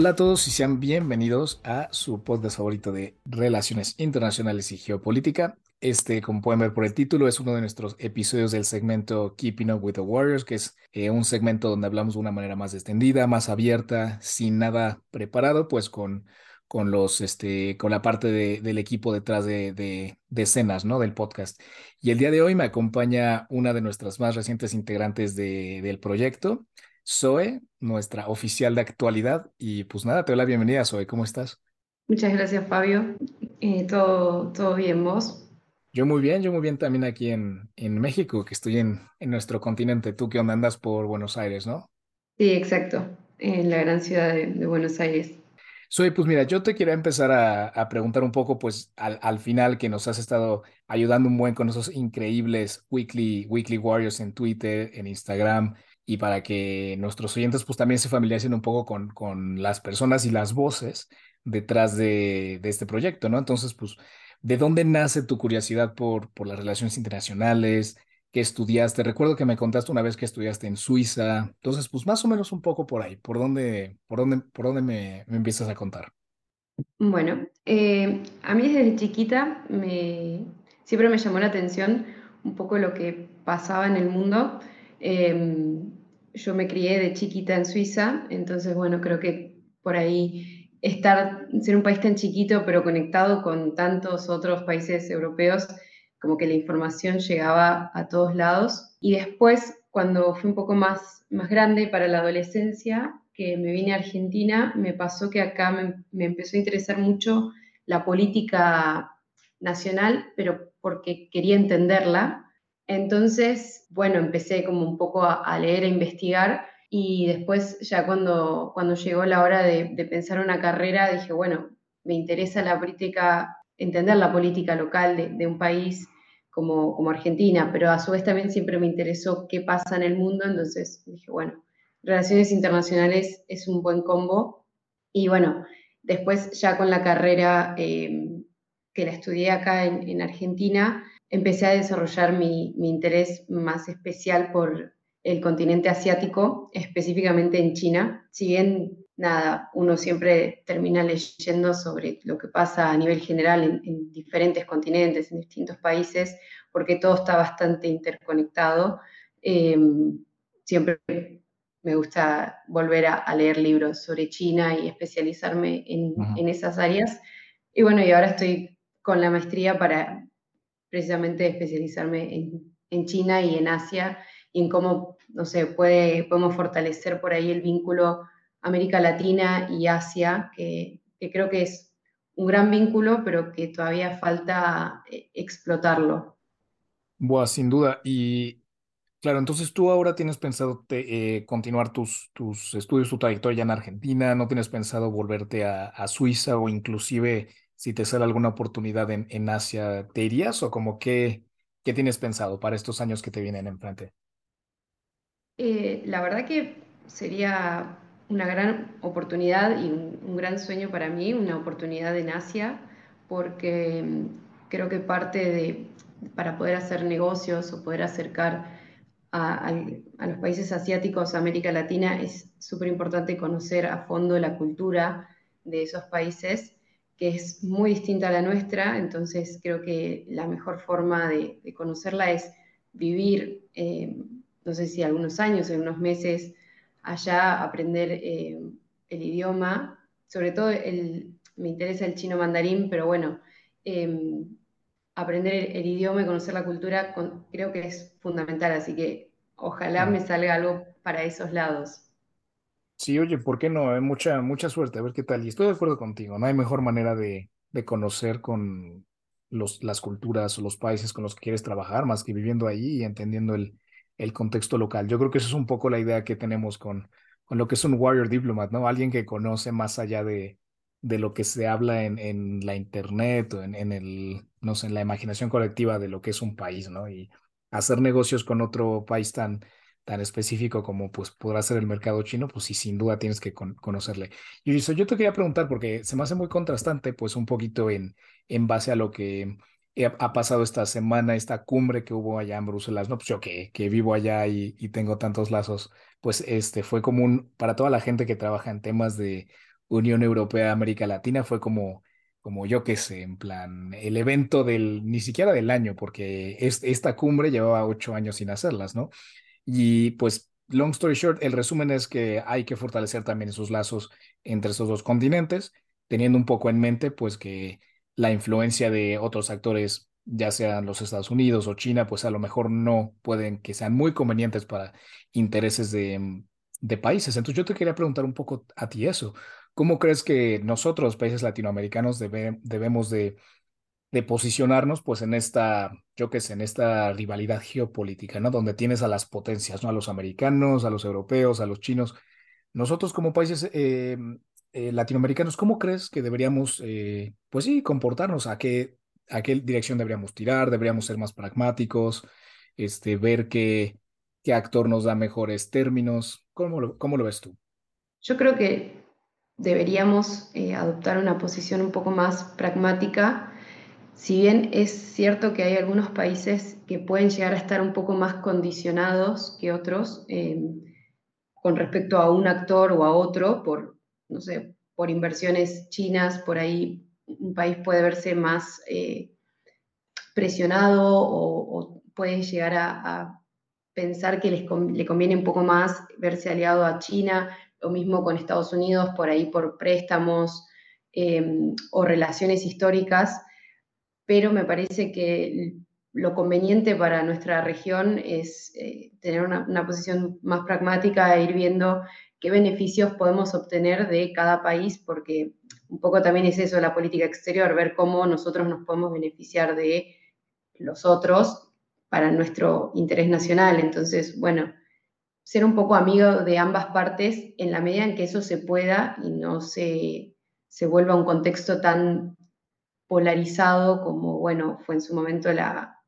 Hola a todos y sean bienvenidos a su podcast favorito de Relaciones Internacionales y Geopolítica. Este, como pueden ver por el título, es uno de nuestros episodios del segmento Keeping Up with the Warriors, que es eh, un segmento donde hablamos de una manera más extendida, más abierta, sin nada preparado, pues con, con los, este, con la parte de- del equipo detrás de, de, de escenas, ¿no? Del podcast. Y el día de hoy me acompaña una de nuestras más recientes integrantes de, del proyecto. Zoe, nuestra oficial de actualidad. Y pues nada, te doy la bienvenida, Zoe, ¿cómo estás? Muchas gracias, Fabio. Eh, todo, todo bien, ¿vos? Yo muy bien, yo muy bien también aquí en, en México, que estoy en, en nuestro continente. Tú que onda andas por Buenos Aires, ¿no? Sí, exacto, en la gran ciudad de, de Buenos Aires. Zoe, pues mira, yo te quería empezar a, a preguntar un poco, pues al, al final que nos has estado ayudando un buen con esos increíbles weekly, weekly warriors en Twitter, en Instagram, y para que nuestros oyentes pues también se familiaricen un poco con, con las personas y las voces detrás de, de este proyecto, ¿no? Entonces, pues, ¿de dónde nace tu curiosidad por, por las relaciones internacionales? ¿Qué estudiaste? Recuerdo que me contaste una vez que estudiaste en Suiza. Entonces, pues más o menos un poco por ahí. ¿Por dónde, por dónde, por dónde me, me empiezas a contar? Bueno, eh, a mí desde chiquita me, siempre me llamó la atención un poco lo que pasaba en el mundo. Eh, yo me crié de chiquita en Suiza, entonces, bueno, creo que por ahí estar, ser un país tan chiquito, pero conectado con tantos otros países europeos, como que la información llegaba a todos lados. Y después, cuando fui un poco más, más grande para la adolescencia, que me vine a Argentina, me pasó que acá me, me empezó a interesar mucho la política nacional, pero porque quería entenderla. Entonces, bueno, empecé como un poco a, leer, a investigar y después ya cuando, cuando llegó la hora de, pensar una carrera, dije, bueno, me interesa la política, entender la política local de, un país como, como Argentina, pero a su vez también siempre me interesó qué pasa en el mundo, entonces dije, bueno, relaciones internacionales es un buen combo. Y bueno, después ya con la carrera eh, que la estudié acá en, Argentina, empecé a desarrollar mi, mi interés más especial por el continente asiático, específicamente en China. Si bien nada, uno siempre termina leyendo sobre lo que pasa a nivel general en, en, diferentes continentes, en distintos países, porque todo está bastante interconectado. Eh, siempre me gusta volver a, a, leer libros sobre China y especializarme en, en, esas áreas. Y bueno, y ahora estoy con la maestría para precisamente especializarme en, en China y en Asia y en cómo, no sé, puede, podemos fortalecer por ahí el vínculo América Latina y Asia, que, que creo que es un gran vínculo, pero que todavía falta eh, explotarlo. Buah, sin duda. Y claro, entonces tú ahora tienes pensado eh, continuar tus, tus estudios, tu trayectoria en Argentina, no tienes pensado volverte a, a Suiza o inclusive si te sale alguna oportunidad en, en Asia, ¿te irías o como qué, qué tienes pensado para estos años que te vienen enfrente? Eh, la verdad que sería una gran oportunidad y un, gran sueño para mí, una oportunidad en Asia, porque mm, creo que parte de, para poder hacer negocios o poder acercar a, los países asiáticos, América Latina, es súper importante conocer a fondo la cultura de esos países, que es muy distinta a la nuestra, entonces creo que la mejor forma de, de conocerla es vivir, eh, no sé si algunos años, algunos meses, allá aprender eh, el idioma, sobre todo el, me interesa el chino mandarín, pero bueno, eh, aprender el, el, idioma y conocer la cultura con, creo que es fundamental, así que ojalá me salga algo para esos lados. Sí, oye, ¿por qué no? Hay mucha, mucha suerte, a ver qué tal. Y estoy de acuerdo contigo, no hay mejor manera de, de conocer con los, las culturas o los países con los que quieres trabajar más que viviendo ahí y entendiendo el, el contexto local. Yo creo que eso es un poco la idea que tenemos con, con lo que es un warrior diplomat, ¿no? Alguien que conoce más allá de, de lo que se habla en, en la internet o en, en, el, no sé, en la imaginación colectiva de lo que es un país, ¿no? Y hacer negocios con otro país tan, tan específico como pues podrá ser el mercado chino, pues sí, sin duda tienes que con, conocerle. Y eso yo te quería preguntar, porque se me hace muy contrastante, pues un poquito en, en base a lo que ha pasado esta semana, esta cumbre que hubo allá en Bruselas, ¿no? Pues yo que, que vivo allá y, y, tengo tantos lazos, pues este fue común para toda la gente que trabaja en temas de Unión Europea América Latina fue como, como yo qué sé, en plan, el evento del, ni siquiera del año, porque es, esta cumbre llevaba ocho años sin hacerlas, ¿no? Y pues, long story short, el resumen es que hay que fortalecer también esos lazos entre esos dos continentes, teniendo un poco en mente, pues, que la influencia de otros actores ya sean los Estados Unidos o China, pues a lo mejor no pueden que sean muy convenientes para intereses de, de países. Entonces yo te quería preguntar un poco a ti eso. ¿Cómo crees que nosotros, países latinoamericanos, debemos de, de, posicionarnos pues en esta, yo qué sé, en esta rivalidad geopolítica, ¿no? Donde tienes a las potencias, ¿no? A los americanos, a los europeos, a los chinos. Nosotros como países eh, eh, latinoamericanos, ¿cómo crees que deberíamos, eh, pues sí, comportarnos? ¿A qué, ¿A qué dirección deberíamos tirar? ¿Deberíamos ser más pragmáticos? Este, ver qué, qué actor nos da mejores términos. ¿Cómo lo, cómo lo ves tú? Yo creo que deberíamos adoptar una posición un poco más pragmática. Si bien es cierto que hay algunos países que pueden llegar a estar un poco más condicionados que otros eh, con respecto a un actor o a otro, por, no sé, por inversiones chinas, por ahí un país puede verse más eh, presionado o, puede llegar a, pensar que les, le conviene un poco más verse aliado a China, lo mismo con Estados Unidos, por ahí por préstamos em, o relaciones históricas, pero me parece que lo conveniente para nuestra región es eh, tener una, una, posición más pragmática e ir viendo qué beneficios podemos obtener de cada país, porque un poco también es eso la política exterior, ver cómo nosotros nos podemos beneficiar de los otros para nuestro interés nacional. Entonces, bueno, ser un poco amigo de ambas partes en la medida en que eso se pueda y no se, se vuelva un contexto tan polarizado como, bueno, fue en su momento la,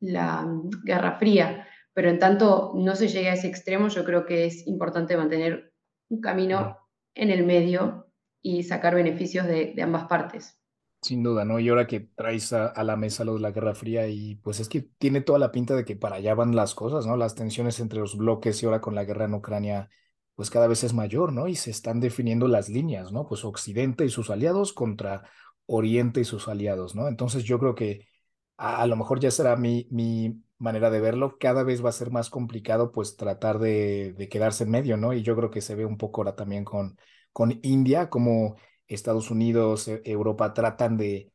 la Guerra Fría pero en tanto no se llegue a ese extremo, yo creo que es importante mantener un camino en el medio y sacar beneficios de, ambas partes. Sin duda, ¿no? Y ahora que traes a, la mesa lo de la Guerra Fría y pues es que tiene toda la pinta de que para allá van las cosas, ¿no? Las tensiones entre los bloques y ahora con la guerra en Ucrania pues cada vez es mayor, ¿no? Y se están definiendo las líneas, ¿no? Pues Occidente y sus aliados contra Oriente y sus aliados, ¿no? Entonces yo creo que a, lo mejor ya será mi, mi manera de verlo, cada vez va a ser más complicado pues tratar de, quedarse en medio, ¿no? Y yo creo que se ve un poco ahora también con, con India, como Estados Unidos, e, Europa tratan de,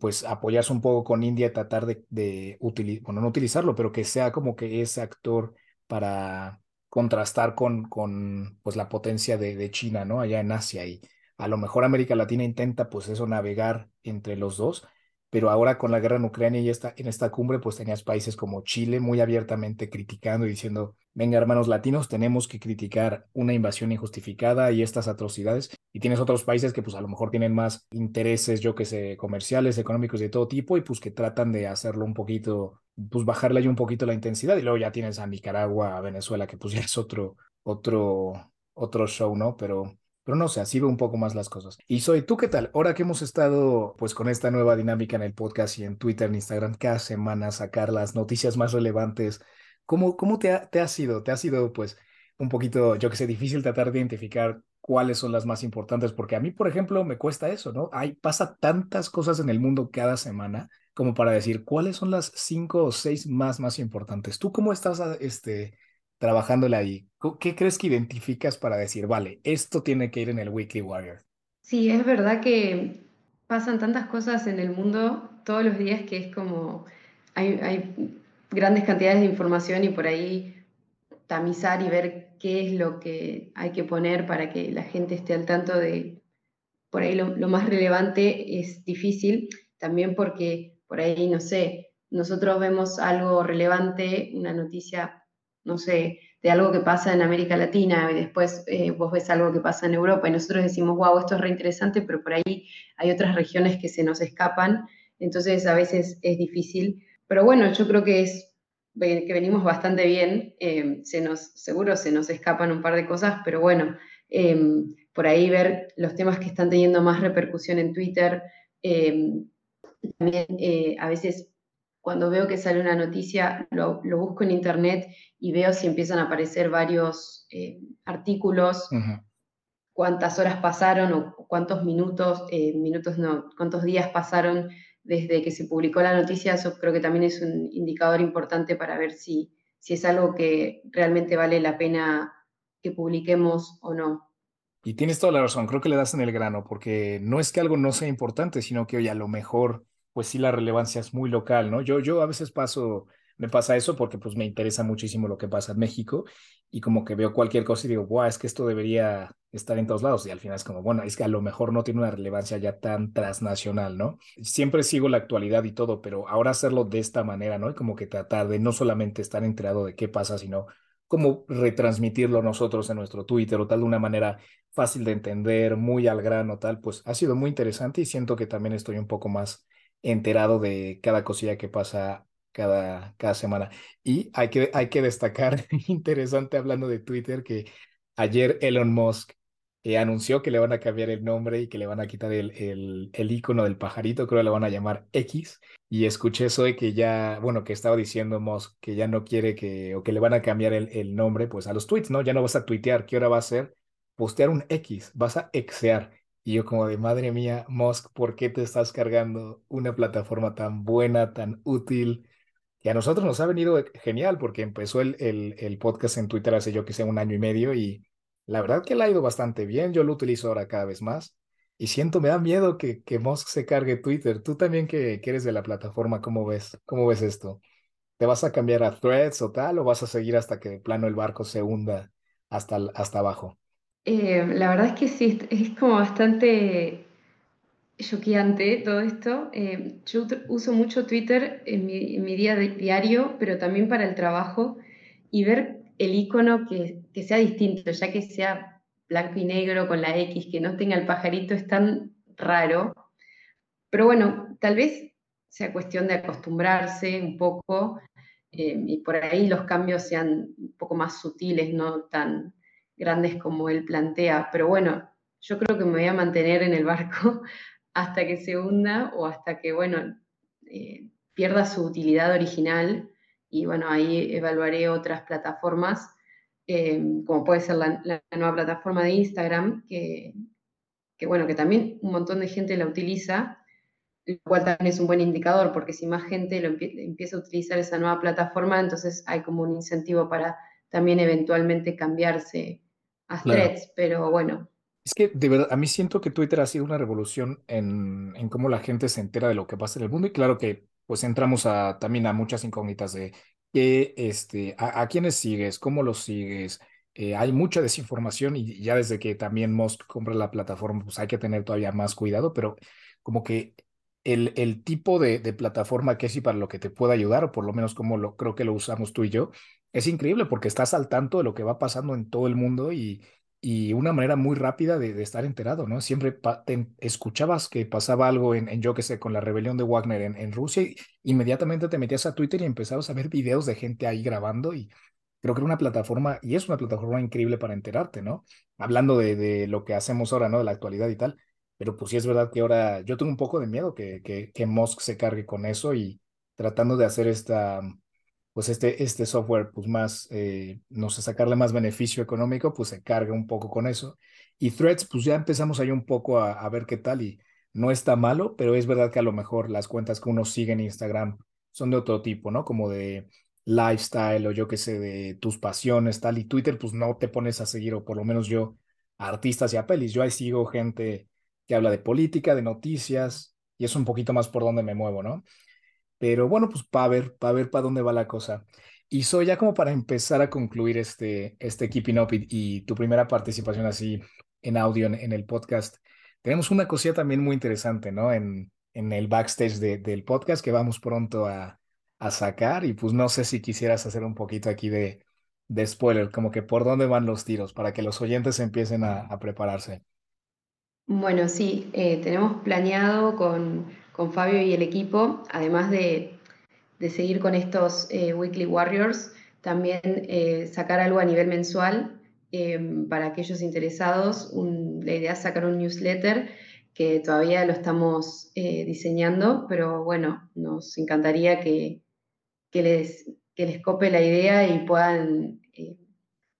pues apoyarse un poco con India, tratar de, de bueno, no utilizarlo, pero que sea como que ese actor para contrastar con, con pues la potencia de, de China, ¿no? Allá en Asia y a lo mejor América Latina intenta pues eso navegar entre los dos pero ahora con la guerra en Ucrania y esta, en esta cumbre, pues tenías países como Chile muy abiertamente criticando y diciendo, venga hermanos latinos, tenemos que criticar una invasión injustificada y estas atrocidades. Y tienes otros países que pues a lo mejor tienen más intereses, yo que sé, comerciales, económicos de todo tipo y pues que tratan de hacerlo un poquito, pues bajarle ahí un poquito la intensidad. Y luego ya tienes a Nicaragua, a Venezuela, que pues ya es otro, otro, otro show, ¿no? Pero pero no sé, así veo un poco más las cosas. Y soy, ¿tú qué tal? Ahora que hemos estado pues con esta nueva dinámica en el podcast y en Twitter, en Instagram, cada semana sacar las noticias más relevantes, ¿cómo, cómo te, ha, te ha sido? ¿Te ha sido pues un poquito, yo que sé, difícil tratar de identificar cuáles son las más importantes? Porque a mí, por ejemplo, me cuesta eso, ¿no? Hay, pasa tantas cosas en el mundo cada semana como para decir cuáles son las cinco o seis más, más importantes. ¿Tú cómo estás este, trabajándola ahí, ¿qué crees que identificas para decir, vale, esto tiene que ir en el Weekly Warrior? Sí, es verdad que pasan tantas cosas en el mundo todos los días que es como, hay, hay grandes cantidades de información y por ahí tamizar y ver qué es lo que hay que poner para que la gente esté al tanto de, por ahí lo, lo, más relevante es difícil, también porque por ahí, no sé, nosotros vemos algo relevante, una noticia no sé, de algo que pasa en América Latina y después eh, vos ves algo que pasa en Europa y nosotros decimos, wow, esto es reinteresante, pero por ahí hay otras regiones que se nos escapan, entonces a veces es difícil. Pero bueno, yo creo que es que venimos bastante bien, eh, se nos, seguro se nos escapan un par de cosas, pero bueno, em, por ahí ver los temas que están teniendo más repercusión en Twitter, em, también eh, a veces cuando veo que sale una noticia, lo, busco en internet y veo si empiezan a aparecer varios eh, artículos. Cuántas horas pasaron o cuántos minutos, eh, minutos no, cuántos días pasaron desde que se publicó la noticia, eso creo que también es un indicador importante para ver si, si es algo que realmente vale la pena que publiquemos o no. Y tienes toda la razón, creo que le das en el grano, porque no es que algo no sea importante, sino que, oye, a lo mejor, pues sí, la relevancia es muy local, ¿no? Yo, yo a veces paso me pasa eso porque pues me interesa muchísimo lo que pasa en México y como que veo cualquier cosa y digo, guau, es que esto debería estar en todos lados y al final es como, bueno, es que a lo mejor no tiene una relevancia ya tan transnacional, ¿no? Siempre sigo la actualidad y todo, pero ahora hacerlo de esta manera, ¿no? Y como que tratar de no solamente estar enterado de qué pasa, sino cómo retransmitirlo nosotros en nuestro Twitter o tal de una manera fácil de entender, muy al grano, tal, pues ha sido muy interesante y siento que también estoy un poco más enterado de cada cosilla que pasa cada, cada semana. Y hay que, hay que destacar, interesante hablando de Twitter, que ayer Elon Musk eh, anunció que le van a cambiar el nombre y que le van a quitar el, el, el icono del pajarito, creo que le van a llamar X. Y escuché eso de que ya, bueno, que estaba diciendo Musk que ya no quiere que, o que le van a cambiar el, el nombre, pues a los tweets, ¿no? Ya no vas a tuitear, ¿qué hora va a ser? Postear un X, vas a exear. Y yo como de, madre mía, Musk, ¿por qué te estás cargando una plataforma tan buena, tan útil? Y a nosotros nos ha venido genial porque empezó el, el, el, podcast en Twitter hace yo que sé un año y medio y la verdad que le ha ido bastante bien. Yo lo utilizo ahora cada vez más y siento, me da miedo que, que Musk se cargue Twitter. Tú también que, que eres de la plataforma, ¿cómo ves? ¿Cómo ves esto? ¿Te vas a cambiar a Threads o tal o vas a seguir hasta que de plano el barco se hunda hasta, hasta abajo? Eh, la verdad es que sí, es como bastante choqueante todo esto. Eh, yo uso mucho Twitter en mi, día diario, pero también para el trabajo, y ver el icono que, que, sea distinto, ya que sea blanco y negro con la X, que no tenga el pajarito, es tan raro. Pero bueno, tal vez sea cuestión de acostumbrarse un poco eh, y por ahí los cambios sean un poco más sutiles, no tan grandes como él plantea. Pero bueno, yo creo que me voy a mantener en el barco hasta que se hunda o hasta que, bueno, eh, pierda su utilidad original y bueno, ahí evaluaré otras plataformas, eh, como puede ser la, nueva plataforma de Instagram, que, que, bueno, que también un montón de gente la utiliza, lo cual también es un buen indicador, porque si más gente lo empieza a utilizar esa nueva plataforma, entonces hay como un incentivo para también eventualmente cambiarse a threads, pero bueno, es que de verdad, a mí siento que Twitter ha sido una revolución en, en cómo la gente se entera de lo que pasa en el mundo y claro que pues entramos a, también a muchas incógnitas de que, este, a, a quiénes sigues, cómo los sigues. Eh, hay mucha desinformación y ya desde que también Musk compra la plataforma, pues hay que tener todavía más cuidado, pero como que el, el tipo de, de plataforma que es y para lo que te pueda ayudar, o por lo menos como lo creo que lo usamos tú y yo, es increíble porque estás al tanto de lo que va pasando en todo el mundo y, y una manera muy rápida de, estar enterado, ¿no? Siempre escuchabas que pasaba algo en, yo qué sé, con la rebelión de Wagner en, Rusia, y inmediatamente te metías a Twitter y empezabas a ver videos de gente ahí grabando y creo que era una plataforma, y es una plataforma increíble para enterarte, ¿no? Hablando de, de lo que hacemos ahora, ¿no? De la actualidad y tal, pero pues sí es verdad que ahora yo tengo un poco de miedo que, que, que Musk se cargue con eso y tratando de hacer esta pues este, este software, pues más, eh, no sé, sacarle más beneficio económico, pues se carga un poco con eso. Y Threads, pues ya empezamos ahí un poco a, ver qué tal y no está malo, pero es verdad que a lo mejor las cuentas que uno sigue en Instagram son de otro tipo, ¿no? Como de lifestyle o yo qué sé, de tus pasiones, tal. Y Twitter, pues no te pones a seguir, o por lo menos yo, artistas y a pelis. Yo ahí sigo gente que habla de política, de noticias, y es un poquito más por donde me muevo, ¿no? Pero bueno, pues para ver, para ver para dónde va la cosa. Y soy ya como para empezar a concluir este, este Keeping Up y, tu primera participación así en audio en, el podcast. Tenemos una cosilla también muy interesante, ¿no? En, en el backstage de, del podcast que vamos pronto a, a sacar y pues no sé si quisieras hacer un poquito aquí de, de spoiler, como que por dónde van los tiros para que los oyentes empiecen a, a prepararse. Bueno, sí, eh, tenemos planeado con con Fabio y el equipo, además de, de seguir con estos eh, Weekly Warriors, también eh, sacar algo a nivel mensual eh, para aquellos interesados. La idea es sacar un newsletter que todavía lo estamos diseñando, pero bueno, nos encantaría que, que, les, que les cope la idea y puedan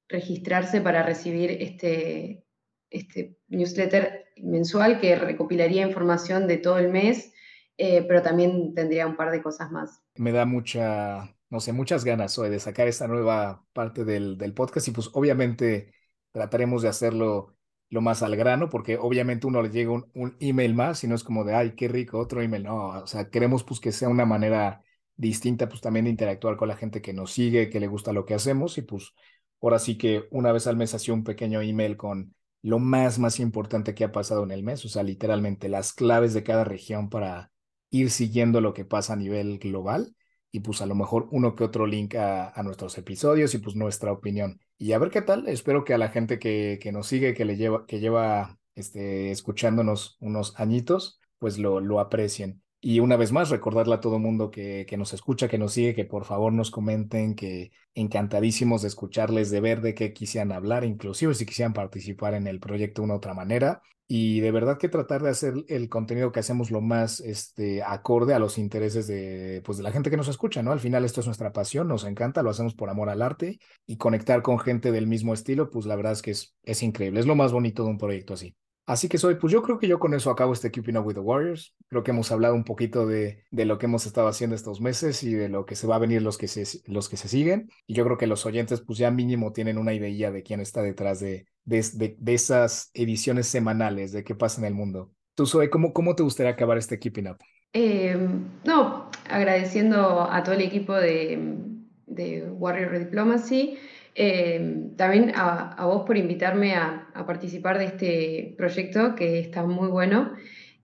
registrarse para recibir este, este newsletter mensual que recopilaría información de todo el mes, eh, pero también tendría un par de cosas más. Me da mucha, no sé, muchas ganas hoy de sacar esta nueva parte del, del podcast y pues obviamente trataremos de hacerlo lo más al grano, porque obviamente uno le llega un, un, email más y no es como de, ay, qué rico, otro email, no, o sea, queremos pues que sea una manera distinta pues también de interactuar con la gente que nos sigue, que le gusta lo que hacemos y pues ahora sí que una vez al mes hacía un pequeño email con lo más, más importante que ha pasado en el mes, o sea, literalmente las claves de cada región para ir siguiendo lo que pasa a nivel global y pues a lo mejor uno que otro link a, nuestros episodios y pues nuestra opinión. Y a ver qué tal, espero que a la gente que, que nos sigue, que le lleva, que lleva este, escuchándonos unos añitos, pues lo, lo aprecien. Y una vez más, recordarle a todo mundo que, que, nos escucha, que nos sigue, que por favor nos comenten, que encantadísimos de escucharles, de ver de qué quisieran hablar, inclusive si quisieran participar en el proyecto de una otra manera. Y de verdad que tratar de hacer el contenido que hacemos lo más este, acorde a los intereses de, pues, de la gente que nos escucha, ¿no? Al final esto es nuestra pasión, nos encanta, lo hacemos por amor al arte y conectar con gente del mismo estilo, pues la verdad es que es, es increíble, es lo más bonito de un proyecto así. Así que soy, pues yo creo que yo con eso acabo este Keeping Up with the Warriors. Creo que hemos hablado un poquito de, de, lo que hemos estado haciendo estos meses y de lo que se va a venir los que se, los que se siguen. Y yo creo que los oyentes, pues ya mínimo tienen una idea de quién está detrás de, de, de esas ediciones semanales, de qué pasa en el mundo. Tú, Zoe, ¿cómo, cómo te gustaría acabar este Keeping Up? Eh, no, agradeciendo a todo el equipo de, de Warrior Diplomacy. Eh, también a, vos por invitarme a, participar de este proyecto que está muy bueno.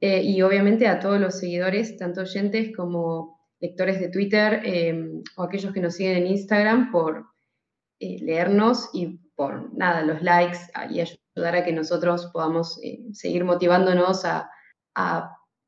Eh, y obviamente a todos los seguidores, tanto oyentes como lectores de Twitter eh, o aquellos que nos siguen en Instagram por leernos y por nada, los likes y ayudar a que nosotros podamos seguir motivándonos a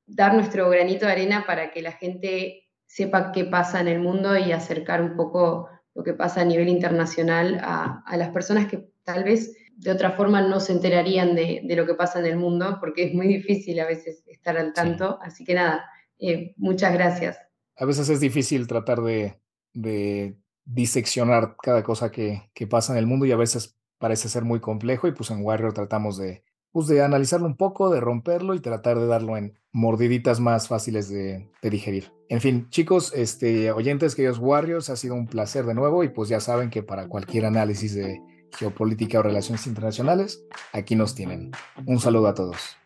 dar nuestro granito de arena para que la gente sepa qué pasa en el mundo y acercar un poco lo que pasa a nivel internacional a, a, las personas que tal vez de otra forma no se enterarían de, de, lo que pasa en el mundo, porque es muy difícil a veces estar al tanto. Sí. Así que nada, eh, muchas gracias. A veces es difícil tratar de, de diseccionar cada cosa que, que, pasa en el mundo y a veces parece ser muy complejo y pues en Warrior tratamos de, pues de analizarlo un poco, de romperlo y tratar de darlo en mordiditas más fáciles de, digerir. En fin, chicos, este, oyentes, queridos Warriors, ha sido un placer de nuevo y pues ya saben que para cualquier análisis de geopolítica o relaciones internacionales, aquí nos tienen. Un saludo a todos.